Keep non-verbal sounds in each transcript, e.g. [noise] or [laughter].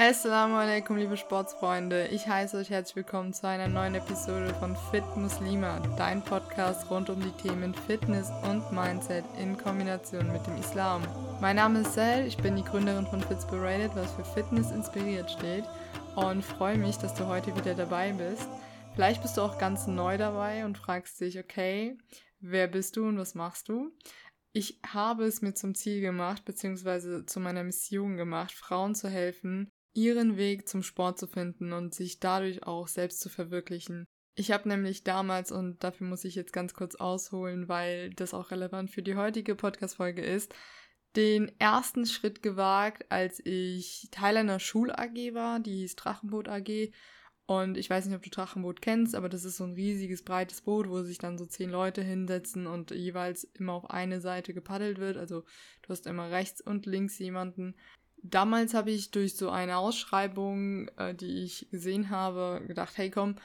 Assalamu alaikum, liebe Sportsfreunde. Ich heiße euch herzlich willkommen zu einer neuen Episode von Fit Muslima, dein Podcast rund um die Themen Fitness und Mindset in Kombination mit dem Islam. Mein Name ist Sel, ich bin die Gründerin von Fitspirated, was für Fitness inspiriert steht und freue mich, dass du heute wieder dabei bist. Vielleicht bist du auch ganz neu dabei und fragst dich, okay, wer bist du und was machst du? Ich habe es mir zum Ziel gemacht, beziehungsweise zu meiner Mission gemacht, Frauen zu helfen, ihren Weg zum Sport zu finden und sich dadurch auch selbst zu verwirklichen. Ich habe nämlich damals, und dafür muss ich jetzt ganz kurz ausholen, weil das auch relevant für die heutige Podcast-Folge ist, den ersten Schritt gewagt, als ich Teil einer Schul-AG war, die hieß Drachenboot AG. Und ich weiß nicht, ob du Drachenboot kennst, aber das ist so ein riesiges, breites Boot, wo sich dann so zehn Leute hinsetzen und jeweils immer auf eine Seite gepaddelt wird. Also du hast immer rechts und links jemanden. Damals habe ich durch so eine Ausschreibung, äh, die ich gesehen habe, gedacht, hey komm,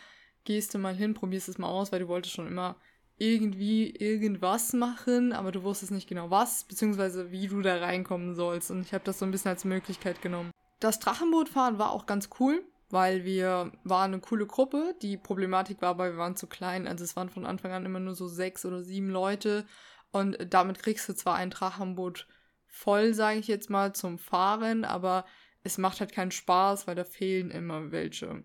gehst du mal hin, probierst es mal aus, weil du wolltest schon immer irgendwie irgendwas machen, aber du wusstest nicht genau was, beziehungsweise wie du da reinkommen sollst. Und ich habe das so ein bisschen als Möglichkeit genommen. Das Drachenbootfahren war auch ganz cool, weil wir waren eine coole Gruppe. Die Problematik war aber, wir waren zu klein. Also es waren von Anfang an immer nur so sechs oder sieben Leute. Und damit kriegst du zwar ein Drachenboot voll, sage ich jetzt mal, zum Fahren, aber es macht halt keinen Spaß, weil da fehlen immer welche.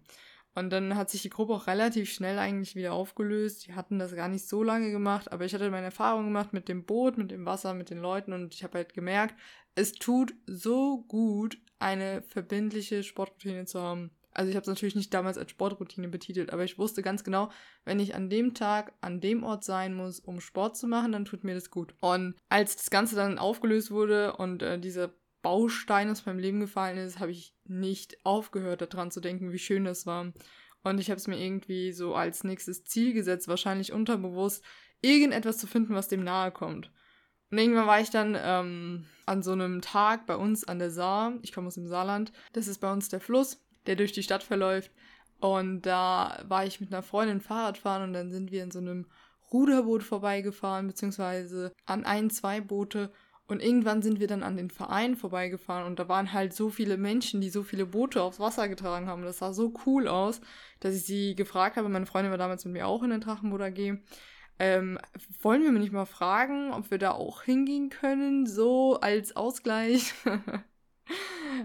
Und dann hat sich die Gruppe auch relativ schnell eigentlich wieder aufgelöst. Die hatten das gar nicht so lange gemacht, aber ich hatte meine Erfahrung gemacht mit dem Boot, mit dem Wasser, mit den Leuten und ich habe halt gemerkt, es tut so gut, eine verbindliche Sportroutine zu haben. Also ich habe es natürlich nicht damals als Sportroutine betitelt, aber ich wusste ganz genau, wenn ich an dem Tag an dem Ort sein muss, um Sport zu machen, dann tut mir das gut. Und als das Ganze dann aufgelöst wurde und äh, dieser Baustein aus meinem Leben gefallen ist, habe ich nicht aufgehört daran zu denken, wie schön das war. Und ich habe es mir irgendwie so als nächstes Ziel gesetzt, wahrscheinlich unterbewusst, irgendetwas zu finden, was dem nahe kommt. Und irgendwann war ich dann ähm, an so einem Tag bei uns an der Saar. Ich komme aus dem Saarland. Das ist bei uns der Fluss der durch die Stadt verläuft. Und da war ich mit einer Freundin Fahrradfahren und dann sind wir in so einem Ruderboot vorbeigefahren, beziehungsweise an ein, zwei Boote. Und irgendwann sind wir dann an den Verein vorbeigefahren und da waren halt so viele Menschen, die so viele Boote aufs Wasser getragen haben. Das sah so cool aus, dass ich sie gefragt habe. Meine Freundin war damals mit mir auch in den Drachenboot AG. Ähm, wollen wir mir nicht mal fragen, ob wir da auch hingehen können, so als Ausgleich? [laughs]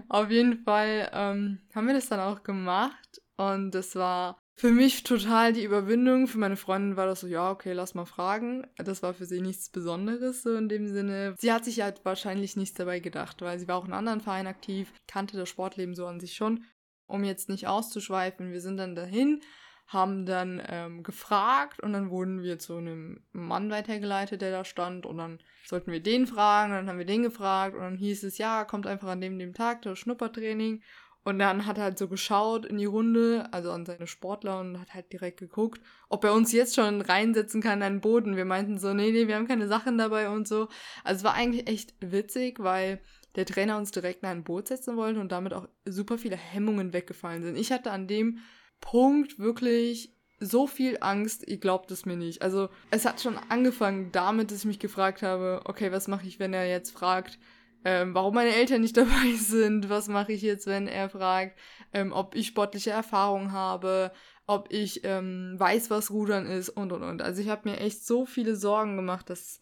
Auf jeden Fall ähm, haben wir das dann auch gemacht und das war für mich total die Überwindung. Für meine Freundin war das so, ja, okay, lass mal fragen. Das war für sie nichts Besonderes so in dem Sinne. Sie hat sich halt wahrscheinlich nichts dabei gedacht, weil sie war auch in anderen Vereinen aktiv, kannte das Sportleben so an sich schon. Um jetzt nicht auszuschweifen, wir sind dann dahin haben dann ähm, gefragt und dann wurden wir zu einem Mann weitergeleitet, der da stand und dann sollten wir den fragen und dann haben wir den gefragt und dann hieß es, ja, kommt einfach an dem, dem Tag, das Schnuppertraining und dann hat er halt so geschaut in die Runde, also an seine Sportler und hat halt direkt geguckt, ob er uns jetzt schon reinsetzen kann an den Boden. Wir meinten so, nee, nee, wir haben keine Sachen dabei und so. Also es war eigentlich echt witzig, weil der Trainer uns direkt in ein Boot setzen wollte und damit auch super viele Hemmungen weggefallen sind. Ich hatte an dem Punkt wirklich so viel Angst, ihr glaubt es mir nicht. Also es hat schon angefangen damit, dass ich mich gefragt habe, okay, was mache ich, wenn er jetzt fragt, ähm, warum meine Eltern nicht [laughs] dabei sind, was mache ich jetzt, wenn er fragt, ähm, ob ich sportliche Erfahrung habe, ob ich ähm, weiß, was Rudern ist und und und. Also ich habe mir echt so viele Sorgen gemacht, das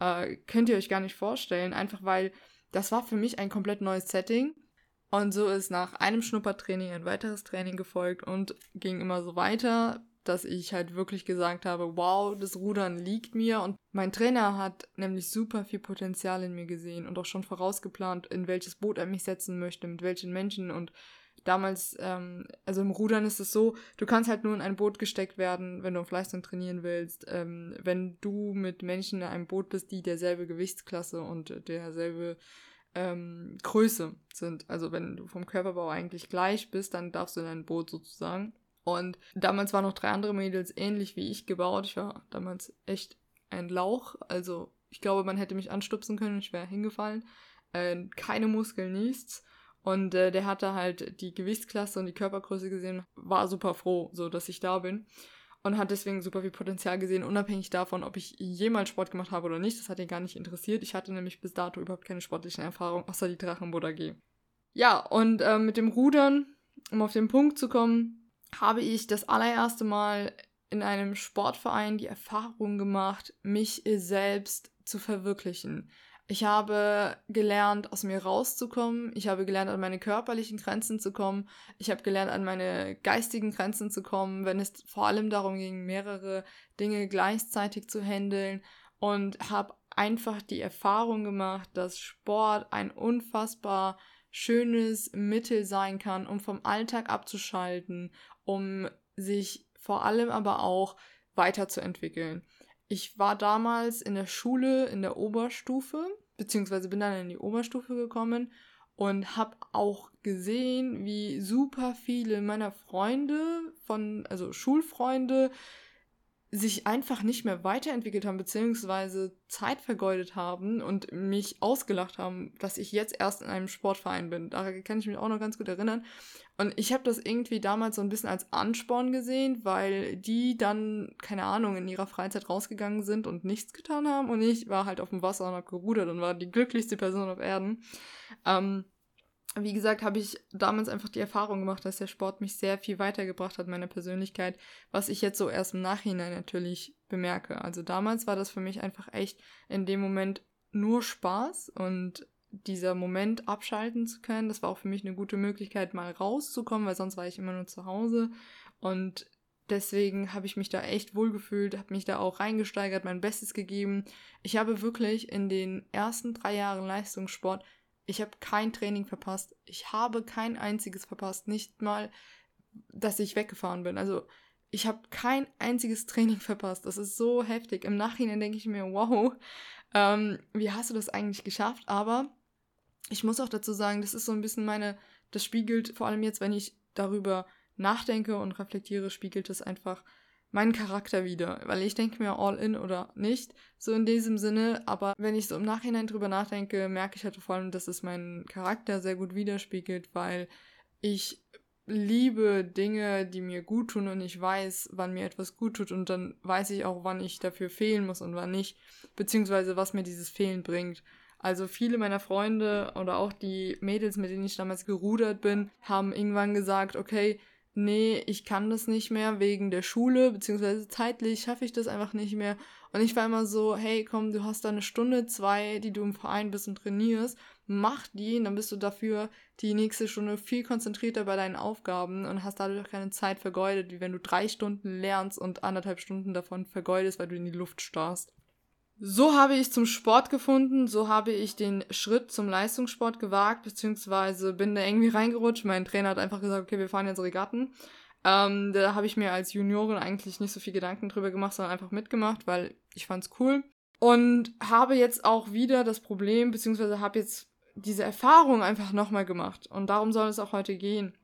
äh, könnt ihr euch gar nicht vorstellen, einfach weil das war für mich ein komplett neues Setting. Und so ist nach einem Schnuppertraining ein weiteres Training gefolgt und ging immer so weiter, dass ich halt wirklich gesagt habe, wow, das Rudern liegt mir. Und mein Trainer hat nämlich super viel Potenzial in mir gesehen und auch schon vorausgeplant, in welches Boot er mich setzen möchte, mit welchen Menschen. Und damals, ähm, also im Rudern ist es so, du kannst halt nur in ein Boot gesteckt werden, wenn du auf Leistung trainieren willst. Ähm, wenn du mit Menschen in einem Boot bist, die derselbe Gewichtsklasse und derselbe ähm, Größe sind. Also wenn du vom Körperbau eigentlich gleich bist, dann darfst du in ein Boot sozusagen. Und damals waren noch drei andere Mädels ähnlich wie ich gebaut. Ich war damals echt ein Lauch. Also ich glaube, man hätte mich anstupsen können, ich wäre hingefallen. Äh, keine Muskeln, nichts. Und äh, der hatte halt die Gewichtsklasse und die Körpergröße gesehen, war super froh, so dass ich da bin und hat deswegen super viel Potenzial gesehen, unabhängig davon, ob ich jemals Sport gemacht habe oder nicht. Das hat ihn gar nicht interessiert. Ich hatte nämlich bis dato überhaupt keine sportlichen Erfahrungen, außer die Drachenboot AG. Ja, und äh, mit dem Rudern, um auf den Punkt zu kommen, habe ich das allererste Mal in einem Sportverein die Erfahrung gemacht, mich selbst zu verwirklichen. Ich habe gelernt, aus mir rauszukommen. Ich habe gelernt, an meine körperlichen Grenzen zu kommen. Ich habe gelernt, an meine geistigen Grenzen zu kommen, wenn es vor allem darum ging, mehrere Dinge gleichzeitig zu handeln. Und habe einfach die Erfahrung gemacht, dass Sport ein unfassbar schönes Mittel sein kann, um vom Alltag abzuschalten, um sich vor allem aber auch weiterzuentwickeln. Ich war damals in der Schule in der Oberstufe, beziehungsweise bin dann in die Oberstufe gekommen und habe auch gesehen, wie super viele meiner Freunde von, also Schulfreunde, sich einfach nicht mehr weiterentwickelt haben, beziehungsweise Zeit vergeudet haben und mich ausgelacht haben, dass ich jetzt erst in einem Sportverein bin. Daran kann ich mich auch noch ganz gut erinnern. Und ich habe das irgendwie damals so ein bisschen als Ansporn gesehen, weil die dann, keine Ahnung, in ihrer Freizeit rausgegangen sind und nichts getan haben. Und ich war halt auf dem Wasser und habe gerudert und war die glücklichste Person auf Erden. Ähm, wie gesagt, habe ich damals einfach die Erfahrung gemacht, dass der Sport mich sehr viel weitergebracht hat, meiner Persönlichkeit, was ich jetzt so erst im Nachhinein natürlich bemerke. Also damals war das für mich einfach echt in dem Moment nur Spaß und dieser Moment abschalten zu können, das war auch für mich eine gute Möglichkeit, mal rauszukommen, weil sonst war ich immer nur zu Hause. Und deswegen habe ich mich da echt wohlgefühlt, habe mich da auch reingesteigert, mein Bestes gegeben. Ich habe wirklich in den ersten drei Jahren Leistungssport ich habe kein Training verpasst. Ich habe kein einziges verpasst. Nicht mal, dass ich weggefahren bin. Also ich habe kein einziges [laughs] Training verpasst. Das ist so heftig. Im Nachhinein denke ich mir, wow, ähm, wie hast du das eigentlich geschafft? Aber ich muss auch dazu sagen, das ist so ein bisschen meine, das spiegelt vor allem jetzt, wenn ich darüber nachdenke und reflektiere, spiegelt es einfach meinen Charakter wieder, weil ich denke mir all in oder nicht, so in diesem Sinne, aber wenn ich so im Nachhinein drüber nachdenke, merke ich halt vor allem, dass es meinen Charakter sehr gut widerspiegelt, weil ich liebe Dinge, die mir gut tun und ich weiß, wann mir etwas gut tut und dann weiß ich auch, wann ich dafür fehlen muss und wann nicht, beziehungsweise was mir dieses Fehlen bringt. Also viele meiner Freunde oder auch die Mädels, mit denen ich damals gerudert bin, haben irgendwann gesagt, okay, nee, ich kann das nicht mehr wegen der Schule, beziehungsweise zeitlich schaffe ich das einfach nicht mehr. Und ich war immer so, hey, komm, du hast da eine Stunde, zwei, die du im Verein bist und trainierst, mach die, und dann bist du dafür die nächste Stunde viel konzentrierter bei deinen Aufgaben und hast dadurch keine Zeit vergeudet, wie wenn du drei Stunden lernst und anderthalb Stunden davon vergeudest, weil du in die Luft starrst. So habe ich zum Sport gefunden, so habe ich den Schritt zum Leistungssport gewagt, beziehungsweise bin da irgendwie reingerutscht. Mein Trainer hat einfach gesagt, okay, wir fahren jetzt Regatten. Ähm, da habe ich mir als Juniorin eigentlich nicht so viel Gedanken drüber gemacht, sondern einfach mitgemacht, weil ich fand's cool. Und habe jetzt auch wieder das Problem, beziehungsweise habe jetzt diese Erfahrung einfach nochmal gemacht. Und darum soll es auch heute gehen.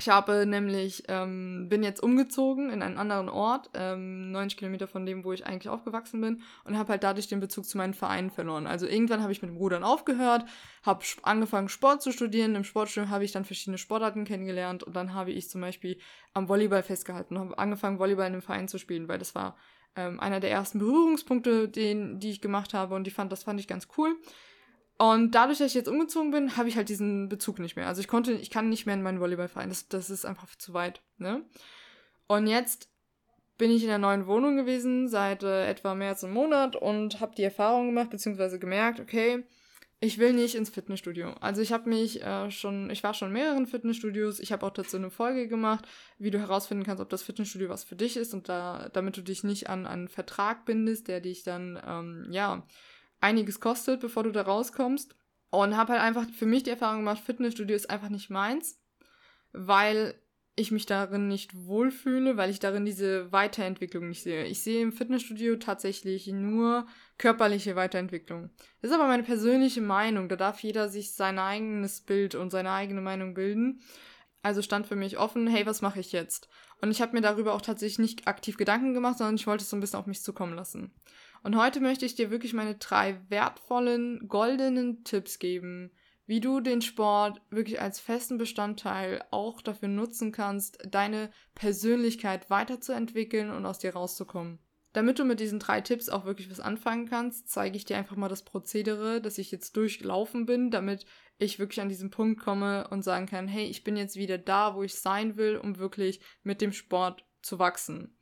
Ich habe nämlich, ähm, bin jetzt umgezogen in einen anderen Ort, ähm, 90 Kilometer von dem, wo ich eigentlich aufgewachsen bin und habe halt dadurch den Bezug zu meinen Vereinen verloren. Also irgendwann habe ich mit dem Rudern aufgehört, habe angefangen Sport zu studieren. Im Sportstudium habe ich dann verschiedene Sportarten kennengelernt und dann habe ich zum Beispiel am Volleyball festgehalten und habe angefangen, Volleyball in einem Verein zu spielen, weil das war ähm, einer der ersten Berührungspunkte, den, die ich gemacht habe und die fand, das fand ich ganz cool. Und dadurch, dass ich jetzt umgezogen bin, habe ich halt diesen Bezug nicht mehr. Also ich konnte, ich kann nicht mehr in meinen Volleyballverein. Das, das ist einfach zu weit. Ne? Und jetzt bin ich in der neuen Wohnung gewesen seit äh, etwa mehr als einem Monat und habe die Erfahrung gemacht beziehungsweise gemerkt, okay, ich will nicht ins Fitnessstudio. Also ich habe mich äh, schon, ich war schon in mehreren Fitnessstudios. Ich habe auch dazu eine Folge gemacht, wie du herausfinden kannst, ob das Fitnessstudio was für dich ist und da, damit du dich nicht an einen Vertrag bindest, der dich dann ähm, ja einiges kostet, bevor du da rauskommst. Und habe halt einfach für mich die Erfahrung gemacht, Fitnessstudio ist einfach nicht meins, weil ich mich darin nicht wohlfühle, weil ich darin diese Weiterentwicklung nicht sehe. Ich sehe im Fitnessstudio tatsächlich nur körperliche Weiterentwicklung. Das ist aber meine persönliche Meinung. Da darf jeder sich sein eigenes Bild und seine eigene Meinung bilden. Also stand für mich offen, hey, was mache ich jetzt? Und ich habe mir darüber auch tatsächlich nicht aktiv Gedanken gemacht, sondern ich wollte es so ein bisschen auf mich zukommen lassen. Und heute möchte ich dir wirklich meine drei wertvollen, goldenen Tipps geben, wie du den Sport wirklich als festen Bestandteil auch dafür nutzen kannst, deine Persönlichkeit weiterzuentwickeln und aus dir rauszukommen. Damit du mit diesen drei Tipps auch wirklich was anfangen kannst, zeige ich dir einfach mal das Prozedere, das ich jetzt durchlaufen bin, damit ich wirklich an diesen Punkt komme und sagen kann, hey, ich bin jetzt wieder da, wo ich sein will, um wirklich mit dem Sport zu wachsen.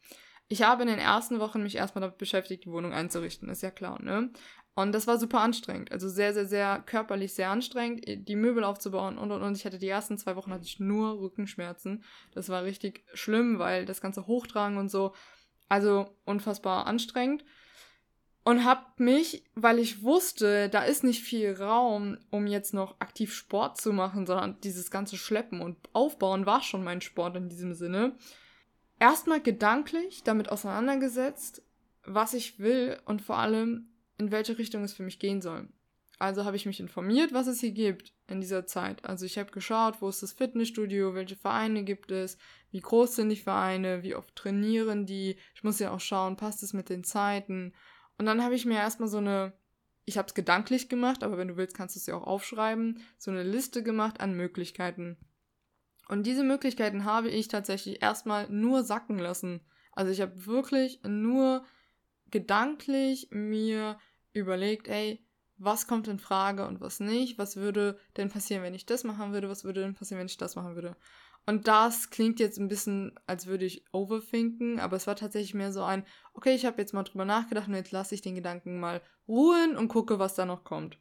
Ich habe in den ersten Wochen mich erstmal damit beschäftigt, die Wohnung einzurichten, ist ja klar, ne? Und das war super anstrengend. Also sehr, sehr, sehr körperlich sehr anstrengend, die Möbel aufzubauen und und und. Ich hatte die ersten zwei Wochen hatte ich nur Rückenschmerzen. Das war richtig schlimm, weil das ganze Hochtragen und so. Also unfassbar anstrengend. Und hab mich, weil ich wusste, da ist nicht viel Raum, um jetzt noch aktiv Sport zu machen, sondern dieses ganze Schleppen und Aufbauen war schon mein Sport in diesem Sinne. Erstmal gedanklich damit auseinandergesetzt, was ich will und vor allem, in welche Richtung es für mich gehen soll. Also habe ich mich informiert, was es hier gibt in dieser Zeit. Also ich habe geschaut, wo ist das Fitnessstudio, welche Vereine gibt es, wie groß sind die Vereine, wie oft trainieren die. Ich muss ja auch schauen, passt es mit den Zeiten. Und dann habe ich mir erstmal so eine, ich habe es gedanklich gemacht, aber wenn du willst, kannst du es ja auch aufschreiben, so eine Liste gemacht an Möglichkeiten. Und diese Möglichkeiten habe ich tatsächlich erstmal nur sacken lassen. Also ich habe wirklich nur gedanklich mir überlegt, ey, was kommt in Frage und was nicht, was würde denn passieren, wenn ich das machen würde, was würde denn passieren, wenn ich das machen würde. Und das klingt jetzt ein bisschen, als würde ich overthinken, aber es war tatsächlich mehr so ein, okay, ich habe jetzt mal drüber nachgedacht und jetzt lasse ich den Gedanken mal ruhen und gucke, was da noch kommt.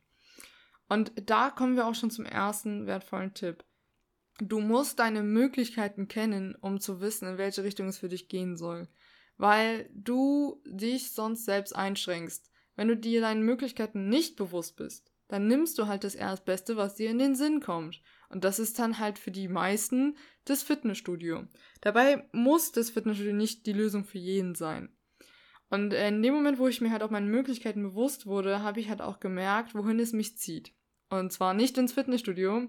Und da kommen wir auch schon zum ersten wertvollen Tipp. Du musst deine Möglichkeiten kennen, um zu wissen, in welche Richtung es für dich gehen soll. Weil du dich sonst selbst einschränkst. Wenn du dir deinen Möglichkeiten nicht bewusst bist, dann nimmst du halt das Erstbeste, was dir in den Sinn kommt. Und das ist dann halt für die meisten das Fitnessstudio. Dabei muss das Fitnessstudio nicht die Lösung für jeden sein. Und in dem Moment, wo ich mir halt auch meine Möglichkeiten bewusst wurde, habe ich halt auch gemerkt, wohin es mich zieht. Und zwar nicht ins Fitnessstudio,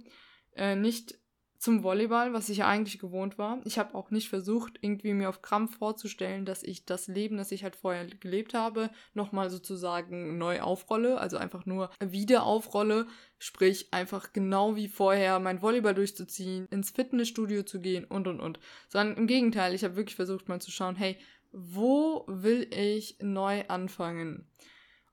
äh, nicht zum Volleyball, was ich ja eigentlich gewohnt war. Ich habe auch nicht versucht, irgendwie mir auf Krampf vorzustellen, dass ich das Leben, das ich halt vorher gelebt habe, nochmal sozusagen neu aufrolle, also einfach nur wieder aufrolle, sprich einfach genau wie vorher mein Volleyball durchzuziehen, ins Fitnessstudio zu gehen und und und. Sondern im Gegenteil, ich habe wirklich versucht mal zu schauen, hey, wo will ich neu anfangen?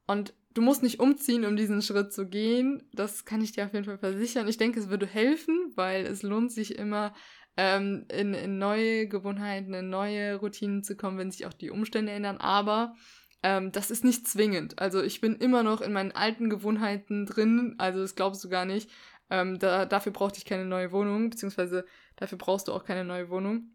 Und du musst nicht umziehen, um diesen Schritt zu gehen. Das kann ich dir auf jeden Fall versichern. Ich denke, es würde helfen, weil es lohnt sich immer, ähm, in, in neue Gewohnheiten, in neue Routinen zu kommen, wenn sich auch die Umstände ändern. Aber ähm, das ist nicht zwingend. Also ich bin immer noch in meinen alten Gewohnheiten drin. Also das glaubst du gar nicht. Ähm, da, dafür brauchte ich keine neue Wohnung, beziehungsweise dafür brauchst du auch keine neue Wohnung,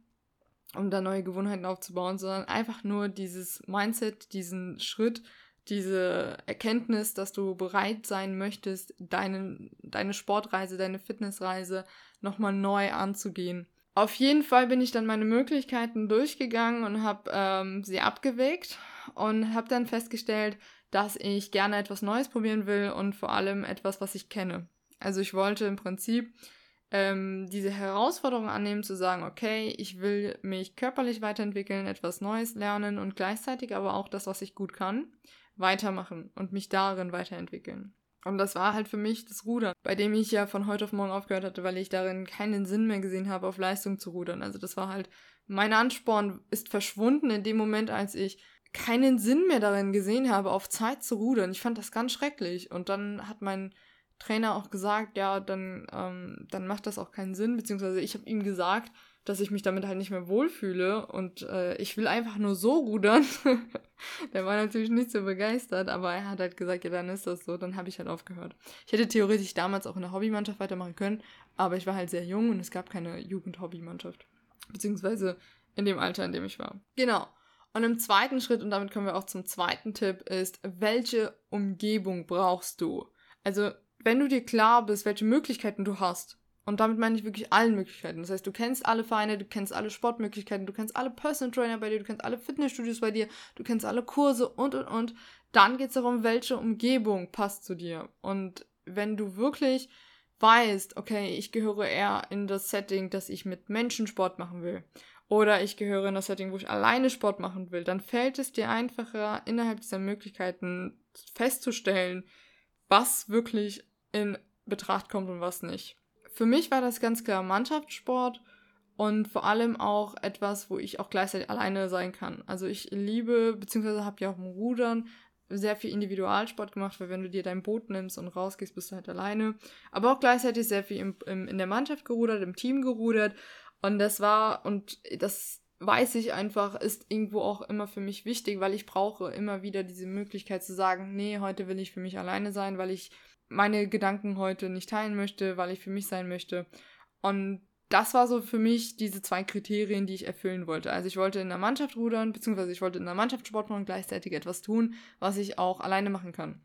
um da neue Gewohnheiten aufzubauen, sondern einfach nur dieses Mindset, diesen Schritt, diese Erkenntnis, dass du bereit sein möchtest, deine, deine Sportreise, deine Fitnessreise nochmal neu anzugehen. Auf jeden Fall bin ich dann meine Möglichkeiten durchgegangen und habe ähm, sie abgewegt und habe dann festgestellt, dass ich gerne etwas Neues probieren will und vor allem etwas, was ich kenne. Also ich wollte im Prinzip ähm, diese Herausforderung annehmen, zu sagen, okay, ich will mich körperlich weiterentwickeln, etwas Neues lernen und gleichzeitig aber auch das, was ich gut kann weitermachen und mich darin weiterentwickeln. Und das war halt für mich das Rudern, bei dem ich ja von heute auf morgen aufgehört hatte, weil ich darin keinen Sinn mehr gesehen habe, auf Leistung zu rudern. Also das war halt, mein Ansporn ist verschwunden in dem Moment, als ich keinen Sinn mehr darin gesehen habe, auf Zeit zu rudern. Ich fand das ganz schrecklich. Und dann hat mein Trainer auch gesagt, ja, dann, ähm, dann macht das auch keinen Sinn, beziehungsweise ich habe ihm gesagt, dass ich mich damit halt nicht mehr wohlfühle und äh, ich will einfach nur so rudern. [laughs] der war natürlich nicht so begeistert, aber er hat halt gesagt, ja, dann ist das so, dann habe ich halt aufgehört. Ich hätte theoretisch damals auch in der Hobbymannschaft weitermachen können, aber ich war halt sehr jung und es gab keine Jugendhobbymannschaft. Beziehungsweise in dem Alter, in dem ich war. Genau. Und im zweiten Schritt, und damit kommen wir auch zum zweiten Tipp, ist, welche Umgebung brauchst du? Also, wenn du dir klar bist, welche Möglichkeiten du hast, und damit meine ich wirklich allen Möglichkeiten. Das heißt, du kennst alle Vereine, du kennst alle Sportmöglichkeiten, du kennst alle Personal Trainer bei dir, du kennst alle Fitnessstudios bei dir, du kennst alle Kurse und und und. Dann geht es darum, welche Umgebung passt zu dir. Und wenn du wirklich weißt, okay, ich gehöre eher in das Setting, dass ich mit Menschen Sport machen will. Oder ich gehöre in das Setting, wo ich alleine Sport machen will, dann fällt es dir einfacher, innerhalb dieser Möglichkeiten festzustellen, was wirklich in Betracht kommt und was nicht für mich war das ganz klar Mannschaftssport und vor allem auch etwas, wo ich auch gleichzeitig alleine sein kann. Also ich liebe, beziehungsweise habe ja auch im Rudern sehr viel Individualsport gemacht, weil wenn du dir dein Boot nimmst und rausgehst, bist du halt alleine. Aber auch gleichzeitig sehr viel im, im, in der Mannschaft gerudert, im Team gerudert. Und das war, und das weiß ich einfach, ist irgendwo auch immer für mich wichtig, weil ich brauche immer wieder diese Möglichkeit zu sagen, nee, heute will ich für mich alleine sein, weil ich meine Gedanken heute nicht teilen möchte, weil ich für mich sein möchte. Und das war so für mich diese zwei Kriterien, die ich erfüllen wollte. Also ich wollte in der Mannschaft rudern, beziehungsweise ich wollte in der Mannschaft Sport machen und gleichzeitig etwas tun, was ich auch alleine machen kann.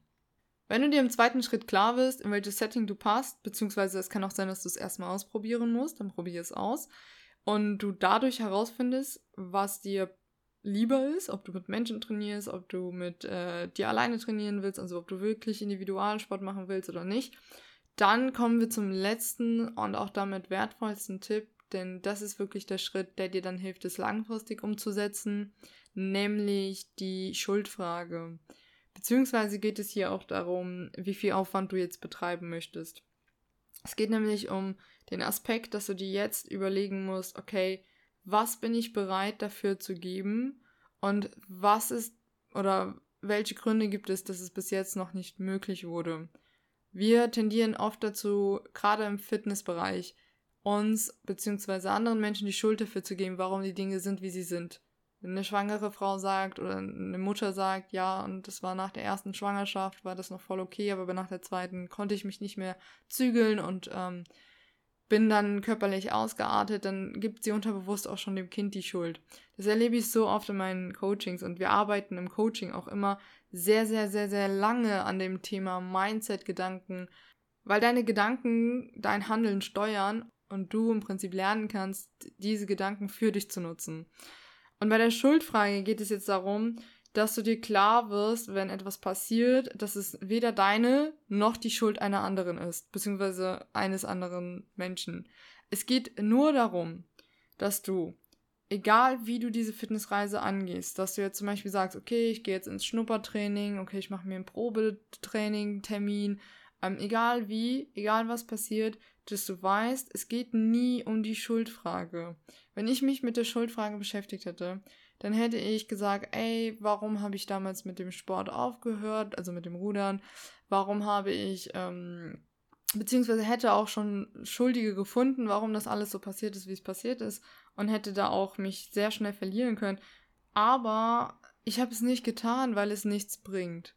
Wenn du dir im zweiten Schritt klar wirst, in welches Setting du passt, beziehungsweise es kann auch sein, dass du es erstmal ausprobieren musst, dann probier es aus. Und du dadurch herausfindest, was dir lieber ist, ob du mit Menschen trainierst, ob du mit äh, dir alleine trainieren willst, also ob du wirklich Individualsport machen willst oder nicht dann kommen wir zum letzten und auch damit wertvollsten Tipp, denn das ist wirklich der Schritt, der dir dann hilft, es langfristig umzusetzen, nämlich die Schuldfrage. Beziehungsweise geht es hier auch darum, wie viel Aufwand du jetzt betreiben möchtest. Es geht nämlich um den Aspekt, dass du dir jetzt überlegen musst, okay, was bin ich bereit dafür zu geben und was ist oder welche Gründe gibt es, dass es bis jetzt noch nicht möglich wurde. Wir tendieren oft dazu, gerade im Fitnessbereich, uns bzw. anderen Menschen die Schuld dafür zu geben, warum die Dinge sind, wie sie sind. Wenn eine schwangere Frau sagt oder eine Mutter sagt, ja, und das war nach der ersten Schwangerschaft, war das noch voll okay, aber nach der zweiten konnte ich mich nicht mehr zügeln und ähm, bin dann körperlich ausgeartet, dann gibt sie unterbewusst auch schon dem Kind die Schuld. Das erlebe ich so oft in meinen Coachings und wir arbeiten im Coaching auch immer sehr, sehr, sehr, sehr lange an dem Thema Mindset-Gedanken, weil deine Gedanken dein Handeln steuern und du im Prinzip lernen kannst, diese Gedanken für dich zu nutzen. Und bei der Schuldfrage geht es jetzt darum, dass du dir klar wirst, wenn etwas passiert, dass es weder deine noch die Schuld einer anderen ist, beziehungsweise eines anderen Menschen. Es geht nur darum, dass du, egal wie du diese Fitnessreise angehst, dass du jetzt zum Beispiel sagst, okay, ich gehe jetzt ins Schnuppertraining, okay, ich mache mir einen Probetraining, Termin, ähm, egal wie, egal was passiert, dass du weißt, es geht nie um die Schuldfrage. Wenn ich mich mit der Schuldfrage beschäftigt hätte, dann hätte ich gesagt, ey, warum habe ich damals mit dem Sport aufgehört, also mit dem Rudern? Warum habe ich, ähm, beziehungsweise hätte auch schon Schuldige gefunden, warum das alles so passiert ist, wie es passiert ist und hätte da auch mich sehr schnell verlieren können. Aber ich habe es nicht getan, weil es nichts bringt.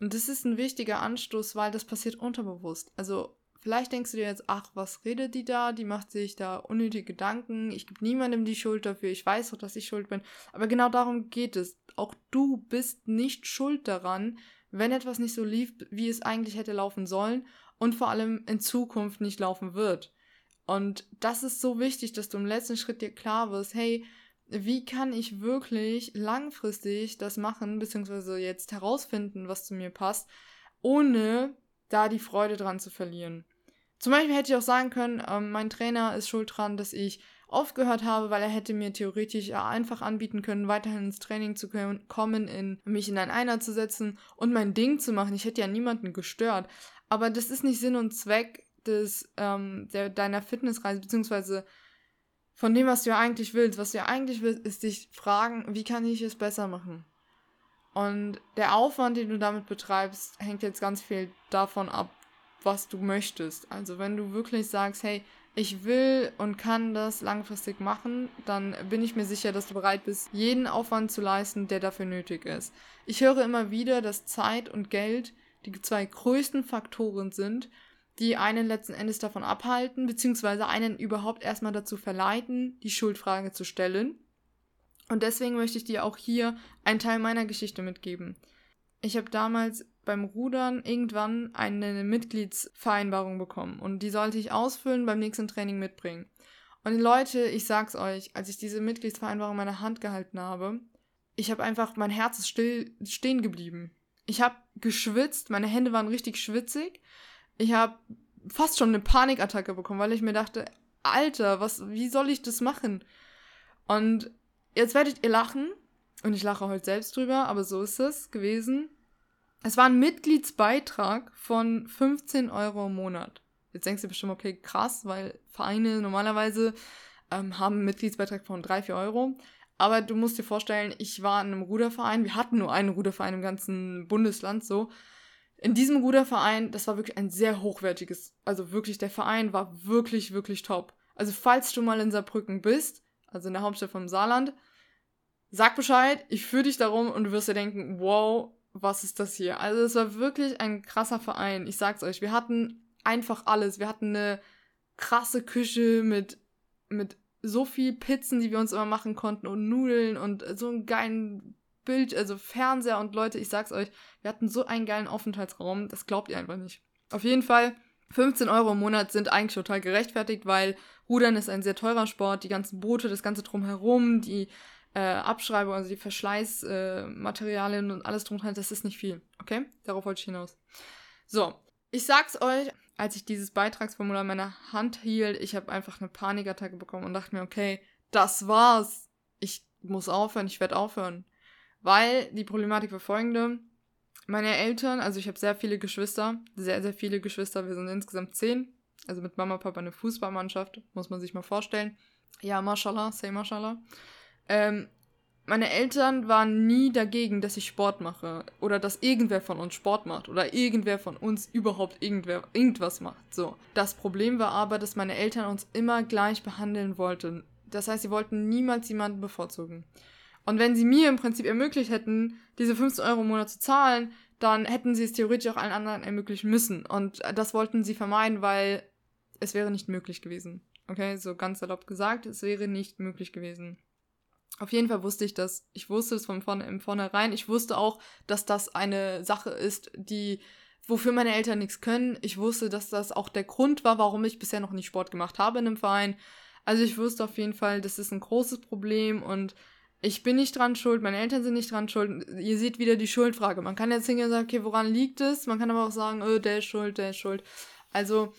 Und das ist ein wichtiger Anstoß, weil das passiert unterbewusst. Also Vielleicht denkst du dir jetzt, ach, was redet die da? Die macht sich da unnötige Gedanken. Ich gebe niemandem die Schuld dafür. Ich weiß doch, dass ich schuld bin. Aber genau darum geht es. Auch du bist nicht schuld daran, wenn etwas nicht so lief, wie es eigentlich hätte laufen sollen und vor allem in Zukunft nicht laufen wird. Und das ist so wichtig, dass du im letzten Schritt dir klar wirst, hey, wie kann ich wirklich langfristig das machen, beziehungsweise jetzt herausfinden, was zu mir passt, ohne da die Freude dran zu verlieren. Zum Beispiel hätte ich auch sagen können, ähm, mein Trainer ist schuld dran, dass ich aufgehört habe, weil er hätte mir theoretisch einfach anbieten können, weiterhin ins Training zu kommen, in mich in ein Einer zu setzen und mein Ding zu machen. Ich hätte ja niemanden gestört. Aber das ist nicht Sinn und Zweck des, ähm, der, deiner Fitnessreise, beziehungsweise von dem, was du ja eigentlich willst. Was du ja eigentlich willst, ist dich fragen, wie kann ich es besser machen? Und der Aufwand, den du damit betreibst, hängt jetzt ganz viel davon ab, was du möchtest. Also wenn du wirklich sagst, hey, ich will und kann das langfristig machen, dann bin ich mir sicher, dass du bereit bist, jeden Aufwand zu leisten, der dafür nötig ist. Ich höre immer wieder, dass Zeit und Geld die zwei größten Faktoren sind, die einen letzten Endes davon abhalten, beziehungsweise einen überhaupt erstmal dazu verleiten, die Schuldfrage zu stellen. Und deswegen möchte ich dir auch hier einen Teil meiner Geschichte mitgeben. Ich habe damals beim Rudern irgendwann eine Mitgliedsvereinbarung bekommen und die sollte ich ausfüllen beim nächsten Training mitbringen. Und Leute, ich sag's euch, als ich diese Mitgliedsvereinbarung in meiner Hand gehalten habe, ich habe einfach, mein Herz ist still stehen geblieben. Ich habe geschwitzt, meine Hände waren richtig schwitzig. Ich habe fast schon eine Panikattacke bekommen, weil ich mir dachte, Alter, was, wie soll ich das machen? Und Jetzt werdet ihr lachen. Und ich lache heute selbst drüber, aber so ist es gewesen. Es war ein Mitgliedsbeitrag von 15 Euro im Monat. Jetzt denkst du bestimmt, okay, krass, weil Vereine normalerweise ähm, haben einen Mitgliedsbeitrag von 3, 4 Euro. Aber du musst dir vorstellen, ich war in einem Ruderverein. Wir hatten nur einen Ruderverein im ganzen Bundesland so. In diesem Ruderverein, das war wirklich ein sehr hochwertiges, also wirklich, der Verein war wirklich, wirklich top. Also falls du mal in Saarbrücken bist, also in der Hauptstadt vom Saarland, sag Bescheid, ich führe dich darum und du wirst dir denken, wow, was ist das hier? Also es war wirklich ein krasser Verein. Ich sag's euch, wir hatten einfach alles. Wir hatten eine krasse Küche mit, mit so viel Pizzen, die wir uns immer machen konnten und Nudeln und so einen geilen Bild, also Fernseher und Leute, ich sag's euch, wir hatten so einen geilen Aufenthaltsraum, das glaubt ihr einfach nicht. Auf jeden Fall, 15 Euro im Monat sind eigentlich total gerechtfertigt, weil Rudern ist ein sehr teurer Sport, die ganzen Boote, das ganze drumherum, die äh, Abschreibung, also die Verschleißmaterialien äh, und alles drumherum, das ist nicht viel, okay? Darauf wollte ich hinaus. So, ich sag's euch, als ich dieses Beitragsformular in meiner Hand hielt, ich habe einfach eine Panikattacke bekommen und dachte mir, okay, das war's. Ich muss aufhören, ich werde aufhören. Weil die Problematik war folgende. Meine Eltern, also ich habe sehr viele Geschwister, sehr, sehr viele Geschwister, wir sind insgesamt zehn. Also mit Mama, Papa eine Fußballmannschaft, muss man sich mal vorstellen. Ja, mashallah, say mashallah. Ähm, meine Eltern waren nie dagegen, dass ich Sport mache oder dass irgendwer von uns Sport macht oder irgendwer von uns überhaupt irgendwer irgendwas macht. So. Das Problem war aber, dass meine Eltern uns immer gleich behandeln wollten. Das heißt, sie wollten niemals jemanden bevorzugen. Und wenn sie mir im Prinzip ermöglicht hätten, diese 15 Euro im Monat zu zahlen, dann hätten sie es theoretisch auch allen anderen ermöglichen müssen. Und das wollten sie vermeiden, weil es wäre nicht möglich gewesen. Okay, so ganz erlaubt gesagt, es wäre nicht möglich gewesen. Auf jeden Fall wusste ich das. Ich wusste es von vorne, im Vornherein. Ich wusste auch, dass das eine Sache ist, die, wofür meine Eltern nichts können. Ich wusste, dass das auch der Grund war, warum ich bisher noch nicht Sport gemacht habe in einem Verein. Also ich wusste auf jeden Fall, das ist ein großes Problem und ich bin nicht dran schuld, meine Eltern sind nicht dran schuld. Ihr seht wieder die Schuldfrage. Man kann jetzt hingehen und sagen, okay, woran liegt es? Man kann aber auch sagen, oh, der ist schuld, der ist schuld. Also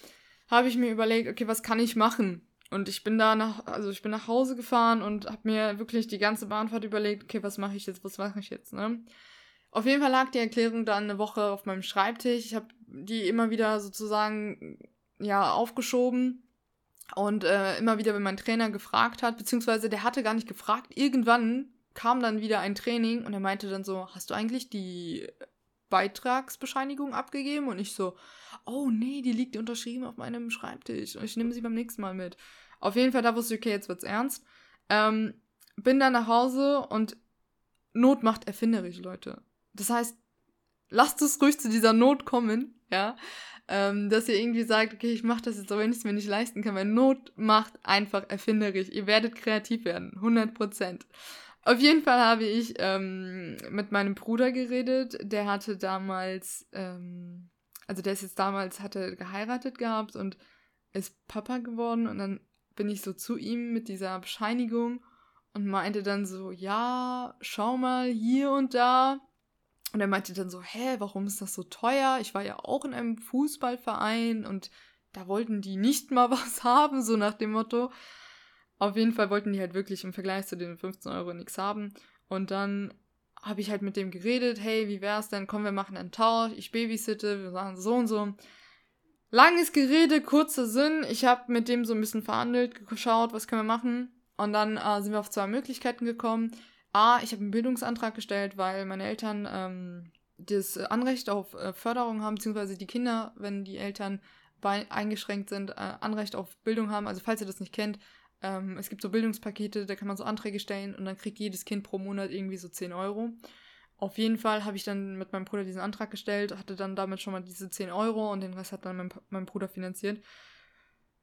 habe ich mir überlegt, okay, was kann ich machen? Und ich bin da nach, also ich bin nach Hause gefahren und habe mir wirklich die ganze Bahnfahrt überlegt, okay, was mache ich jetzt, was mache ich jetzt, ne? Auf jeden Fall lag die Erklärung dann eine Woche auf meinem Schreibtisch. Ich habe die immer wieder sozusagen, ja, aufgeschoben. Und äh, immer wieder, wenn mein Trainer gefragt hat, beziehungsweise der hatte gar nicht gefragt, irgendwann kam dann wieder ein Training und er meinte dann so, hast du eigentlich die Beitragsbescheinigung abgegeben? Und ich so, oh nee, die liegt unterschrieben auf meinem Schreibtisch. Und ich nehme sie beim nächsten Mal mit. Auf jeden Fall, da wusste ich, okay, jetzt wird's ernst. Ähm, bin dann nach Hause und Not macht erfinderisch, Leute. Das heißt, lasst es ruhig zu dieser Not kommen, ja. Ähm, dass ihr irgendwie sagt, okay, ich mache das jetzt, aber wenn ich es mir nicht leisten kann, weil Not macht einfach erfinderisch. Ihr werdet kreativ werden, 100 Prozent. Auf jeden Fall habe ich ähm, mit meinem Bruder geredet. Der hatte damals, ähm, also der ist jetzt damals, hatte geheiratet gehabt und ist Papa geworden. Und dann bin ich so zu ihm mit dieser Bescheinigung und meinte dann so, ja, schau mal hier und da. Und er meinte dann so, hä, warum ist das so teuer? Ich war ja auch in einem Fußballverein und da wollten die nicht mal [laughs] was haben, so nach dem Motto. Auf jeden Fall wollten die halt wirklich im Vergleich zu den 15 Euro nichts haben. Und dann habe ich halt mit dem geredet, hey, wie wär's denn? Komm, wir machen einen Tausch, ich babysitte, wir machen so und so. Langes Gerede, kurzer Sinn. Ich habe mit dem so ein bisschen verhandelt, geschaut, was können wir machen. Und dann äh, sind wir auf zwei Möglichkeiten gekommen. A, ich habe einen Bildungsantrag gestellt, weil meine Eltern ähm, das Anrecht auf äh, Förderung haben, beziehungsweise die Kinder, wenn die Eltern eingeschränkt sind, äh, Anrecht auf Bildung haben. Also falls ihr das nicht kennt, ähm, es gibt so Bildungspakete, da kann man so Anträge stellen und dann kriegt jedes Kind pro Monat irgendwie so 10 Euro. Auf jeden Fall habe ich dann mit meinem Bruder diesen Antrag gestellt, hatte dann damit schon mal diese 10 Euro und den Rest hat dann mein, mein Bruder finanziert.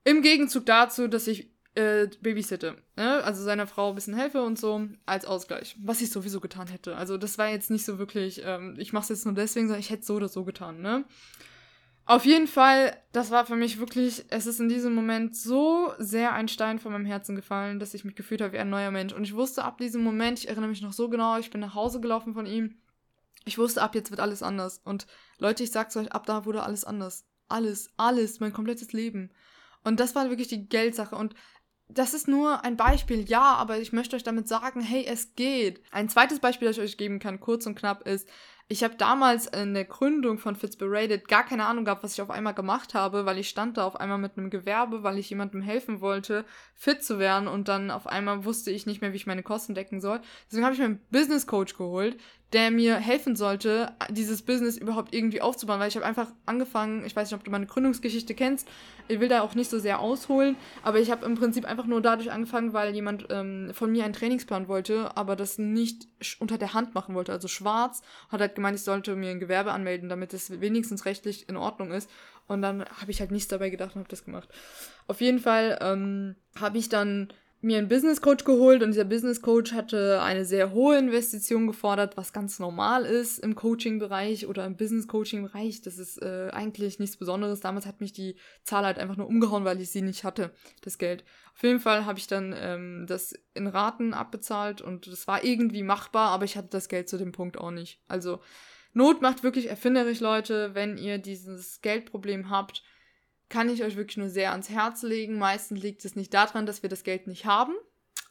Im Gegenzug dazu, dass ich äh, babysitte, ne? also seiner Frau ein bisschen helfe und so, als Ausgleich. Was ich sowieso getan hätte. Also das war jetzt nicht so wirklich, ähm, ich mache es jetzt nur deswegen, sondern ich hätte so oder so getan, ne? Auf jeden Fall, das war für mich wirklich, es ist in diesem Moment so sehr ein Stein von meinem Herzen gefallen, dass ich mich gefühlt habe wie ein neuer Mensch. Und ich wusste ab diesem Moment, ich erinnere mich noch so genau, ich bin nach Hause gelaufen von ihm. Ich wusste, ab jetzt wird alles anders. Und Leute, ich sag's euch, ab da wurde alles anders. Alles, alles, mein komplettes Leben. Und das war wirklich die Geldsache. Und das ist nur ein Beispiel, ja, aber ich möchte euch damit sagen, hey, es geht. Ein zweites Beispiel, das ich euch geben kann, kurz und knapp, ist, Ich habe damals in der Gründung von Fitzberated gar keine Ahnung gehabt, was ich auf einmal gemacht habe, weil ich stand da auf einmal mit einem Gewerbe, weil ich jemandem helfen wollte, fit zu werden und dann auf einmal wusste ich nicht mehr, wie ich meine Kosten decken soll. Deswegen habe ich mir einen Business Coach geholt, der mir helfen sollte, dieses Business überhaupt irgendwie aufzubauen, weil ich habe einfach angefangen, ich weiß nicht, ob du meine Gründungsgeschichte kennst, ich will da auch nicht so sehr ausholen, aber ich habe im Prinzip einfach nur dadurch angefangen, weil jemand ähm, von mir einen Trainingsplan wollte, aber das nicht unter der Hand machen wollte, also schwarz, hat halt gemeint, ich sollte mir ein Gewerbe anmelden, damit es wenigstens rechtlich in Ordnung ist. Und dann habe ich halt nichts dabei gedacht und habe das gemacht. Auf jeden Fall ähm, habe ich dann mir einen Business Coach geholt und dieser Business Coach hatte eine sehr hohe Investition gefordert, was ganz normal ist im Coaching-Bereich oder im Business Coaching-Bereich. Das ist äh, eigentlich nichts Besonderes. Damals hat mich die Zahl halt einfach nur umgehauen, weil ich sie nicht hatte, das Geld. Auf jeden Fall habe ich dann ähm, das in Raten abbezahlt und das war irgendwie machbar, aber ich hatte das Geld zu dem Punkt auch nicht. Also Not macht wirklich erfinderisch, Leute, wenn ihr dieses Geldproblem habt kann ich euch wirklich nur sehr ans Herz legen. Meistens liegt es nicht daran, dass wir das Geld nicht haben,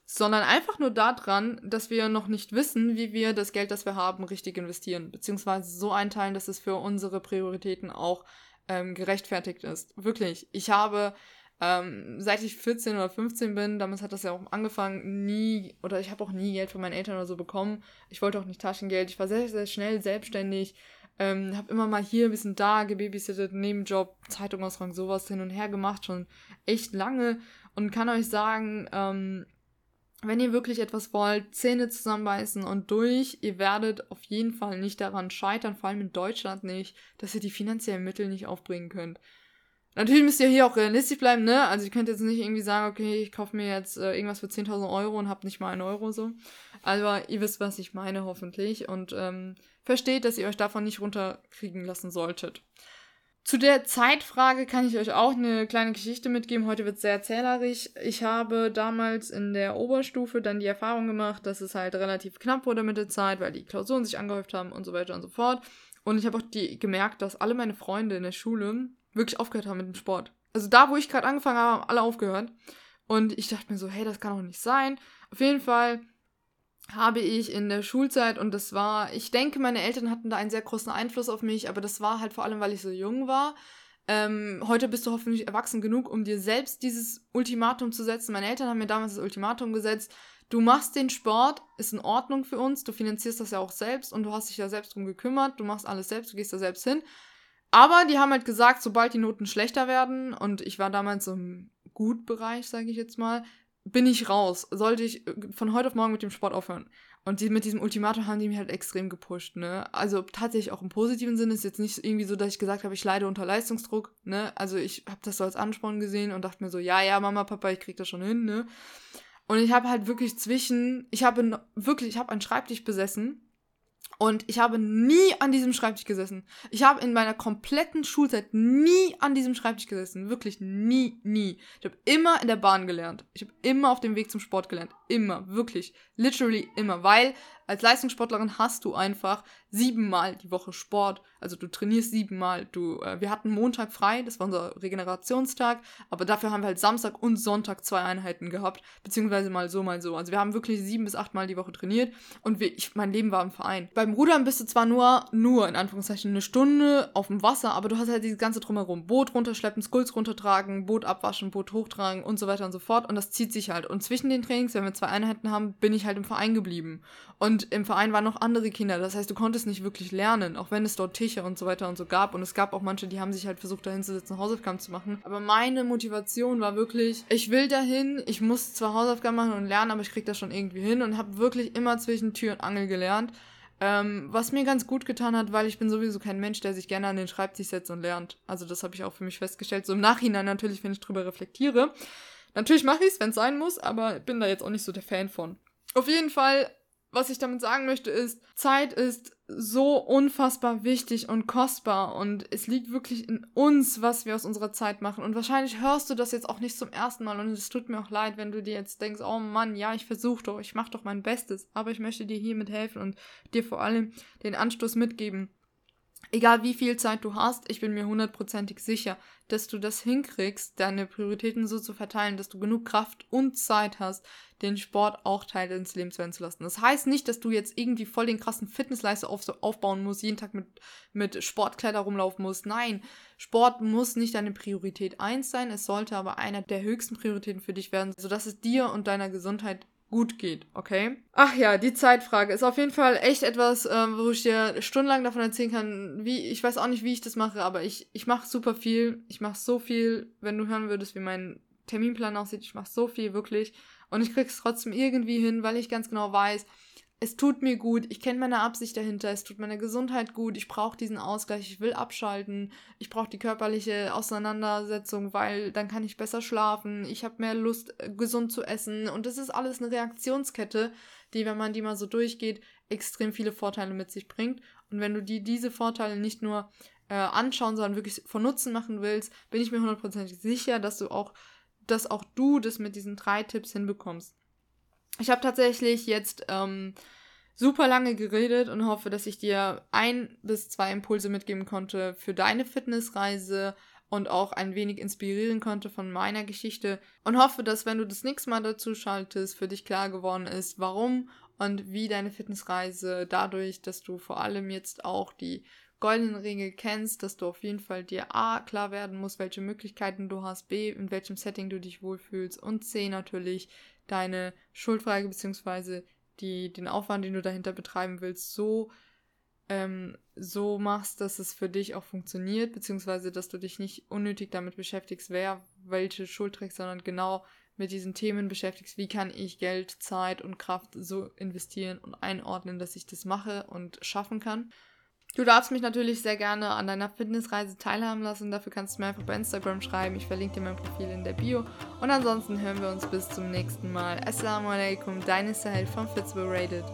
sondern einfach nur daran, dass wir noch nicht wissen, wie wir das Geld, das wir haben, richtig investieren, beziehungsweise so einteilen, dass es für unsere Prioritäten auch ähm, gerechtfertigt ist. Wirklich, ich habe ähm, seit ich 14 oder 15 bin, damals hat das ja auch angefangen, nie, oder ich habe auch nie Geld von meinen Eltern oder so bekommen. Ich wollte auch nicht Taschengeld. Ich war sehr, sehr schnell selbstständig. Ähm, hab immer mal hier ein bisschen da gebabysittet, Nebenjob, Zeitung ausrang, sowas hin und her gemacht, schon echt lange. Und kann euch sagen, ähm, wenn ihr wirklich etwas wollt, Zähne zusammenbeißen und durch, ihr werdet auf jeden Fall nicht daran scheitern, vor allem in Deutschland nicht, dass ihr die finanziellen Mittel nicht aufbringen könnt. Natürlich müsst ihr hier auch realistisch bleiben, ne? Also ihr könnt jetzt nicht irgendwie sagen, okay, ich kaufe mir jetzt äh, irgendwas für 10.000 Euro und hab nicht mal einen Euro so. Aber ihr wisst, was ich meine, hoffentlich. Und ähm, versteht, dass ihr euch davon nicht runterkriegen lassen solltet. Zu der Zeitfrage kann ich euch auch eine kleine Geschichte mitgeben. Heute wird es sehr erzählerisch. Ich habe damals in der Oberstufe dann die Erfahrung gemacht, dass es halt relativ knapp wurde mit der Zeit, weil die Klausuren sich angehäuft haben und so weiter und so fort. Und ich habe auch die, gemerkt, dass alle meine Freunde in der Schule wirklich aufgehört haben mit dem Sport. Also da, wo ich gerade angefangen habe, haben alle aufgehört. Und ich dachte mir so, hey, das kann doch nicht sein. Auf jeden Fall habe ich in der Schulzeit und das war, ich denke, meine Eltern hatten da einen sehr großen Einfluss auf mich, aber das war halt vor allem, weil ich so jung war. Ähm, heute bist du hoffentlich erwachsen genug, um dir selbst dieses Ultimatum zu setzen. Meine Eltern haben mir damals das Ultimatum gesetzt. Du machst den Sport, ist in Ordnung für uns, du finanzierst das ja auch selbst und du hast dich ja selbst drum gekümmert, du machst alles selbst, du gehst da selbst hin. Aber die haben halt gesagt, sobald die Noten schlechter werden, und ich war damals im Gutbereich, sage ich jetzt mal, bin ich raus. Sollte ich äh, von heute auf morgen mit dem Sport aufhören. Und die, mit diesem Ultimatum haben die mich halt extrem gepusht, ne? Also tatsächlich auch im positiven Sinne ist jetzt nicht irgendwie so, dass ich gesagt habe, ich leide unter Leistungsdruck, ne? Also ich habe das so als Ansporn gesehen und dachte mir so, ja, ja, Mama, Papa, ich krieg das schon hin, ne? Und ich habe halt wirklich zwischen, ich habe wirklich, ich habe einen Schreibtisch besessen und ich habe nie an diesem Schreibtisch gesessen. Ich habe in meiner kompletten Schulzeit nie an diesem Schreibtisch gesessen. Wirklich nie, nie. Ich habe immer in der Bahn gelernt. Ich habe immer auf dem Weg zum Sport gelernt. Immer. Wirklich. Literally immer. Weil als Leistungssportlerin hast du einfach siebenmal die Woche Sport. Also du trainierst siebenmal. Du, äh, wir hatten Montag frei, das war unser Regenerationstag, aber dafür haben wir halt Samstag und Sonntag zwei Einheiten gehabt, beziehungsweise mal so, mal so. Also wir haben wirklich sieben bis achtmal die Woche trainiert und wir, ich, mein Leben war im Verein. Beim Rudern bist du zwar nur, nur in Anführungszeichen eine Stunde auf dem Wasser, aber du hast halt dieses ganze drumherum. Boot runterschleppen, Skulls runtertragen, Boot abwaschen, Boot hochtragen und so weiter und so fort und das zieht sich halt. Und zwischen den Trainings, wenn wir zwei Einheiten haben, bin ich halt im Verein geblieben. Und im Verein waren noch andere Kinder. Das heißt, du konntest nicht wirklich lernen, auch wenn es dort Tische und so weiter und so gab. Und es gab auch manche, die haben sich halt versucht, dahin zu sitzen, Hausaufgaben zu machen. Aber meine Motivation war wirklich, ich will dahin, ich muss zwar Hausaufgaben machen und lernen, aber ich krieg das schon irgendwie hin und habe wirklich immer zwischen Tür und Angel gelernt. Ähm, was mir ganz gut getan hat, weil ich bin sowieso kein Mensch, der sich gerne an den Schreibtisch setzt und lernt. Also das habe ich auch für mich festgestellt. So im Nachhinein natürlich, wenn ich drüber reflektiere. Natürlich mache ich es, wenn es sein muss, aber bin da jetzt auch nicht so der Fan von. Auf jeden Fall was ich damit sagen möchte, ist, Zeit ist so unfassbar wichtig und kostbar und es liegt wirklich in uns, was wir aus unserer Zeit machen. Und wahrscheinlich hörst du das jetzt auch nicht zum ersten Mal und es tut mir auch leid, wenn du dir jetzt denkst, oh Mann, ja, ich versuche doch, ich mache doch mein Bestes, aber ich möchte dir hiermit helfen und dir vor allem den Anstoß mitgeben. Egal wie viel Zeit du hast, ich bin mir hundertprozentig sicher, dass du das hinkriegst, deine Prioritäten so zu verteilen, dass du genug Kraft und Zeit hast, den Sport auch Teil deines Lebens werden zu lassen. Das heißt nicht, dass du jetzt irgendwie voll den krassen Fitnessleister auf, aufbauen musst, jeden Tag mit, mit Sportkleider rumlaufen musst. Nein, Sport muss nicht deine Priorität 1 sein, es sollte aber einer der höchsten Prioritäten für dich werden, sodass es dir und deiner Gesundheit gut geht, okay? Ach ja, die Zeitfrage ist auf jeden Fall echt etwas, ähm, wo ich dir stundenlang davon erzählen kann, wie, ich weiß auch nicht, wie ich das mache, aber ich, ich mache super viel. Ich mache so viel, wenn du hören würdest, wie mein Terminplan aussieht, ich mache so viel, wirklich. Und ich krieg's trotzdem irgendwie hin, weil ich ganz genau weiß, es tut mir gut, ich kenne meine Absicht dahinter, es tut meiner Gesundheit gut, ich brauche diesen Ausgleich, ich will abschalten, ich brauche die körperliche Auseinandersetzung, weil dann kann ich besser schlafen, ich habe mehr Lust, äh, gesund zu essen. Und das ist alles eine Reaktionskette, die, wenn man die mal so durchgeht, extrem viele Vorteile mit sich bringt. Und wenn du dir diese Vorteile nicht nur äh, anschauen, sondern wirklich von Nutzen machen willst, bin ich mir hundertprozentig sicher, dass du auch, dass auch du das mit diesen drei Tipps hinbekommst. Ich habe tatsächlich jetzt ähm, super lange geredet und hoffe, dass ich dir ein bis zwei Impulse mitgeben konnte für deine Fitnessreise und auch ein wenig inspirieren konnte von meiner Geschichte. Und hoffe, dass wenn du das nächste Mal dazu schaltest, für dich klar geworden ist, warum und wie deine Fitnessreise dadurch, dass du vor allem jetzt auch die goldenen Regel kennst, dass du auf jeden Fall dir A klar werden musst, welche Möglichkeiten du hast, B in welchem Setting du dich wohlfühlst und C natürlich, deine Schuldfrage. Die, den Aufwand, den du dahinter betreiben willst, so, ähm, so machst, dass es für dich auch funktioniert, beziehungsweise dass du dich nicht unnötig damit beschäftigst, wer welche Schuld trägt, sondern genau mit diesen Themen beschäftigst, wie kann ich Geld, Zeit und Kraft so investieren und einordnen, dass ich das mache und schaffen kann. Du darfst mich natürlich sehr gerne an deiner Fitnessreise teilhaben lassen. Dafür kannst du mir einfach bei Instagram schreiben. Ich verlinke dir mein Profil in der Bio. Und ansonsten hören wir uns bis zum nächsten Mal. Assalamu alaikum, deine Sahel von Fitzberated.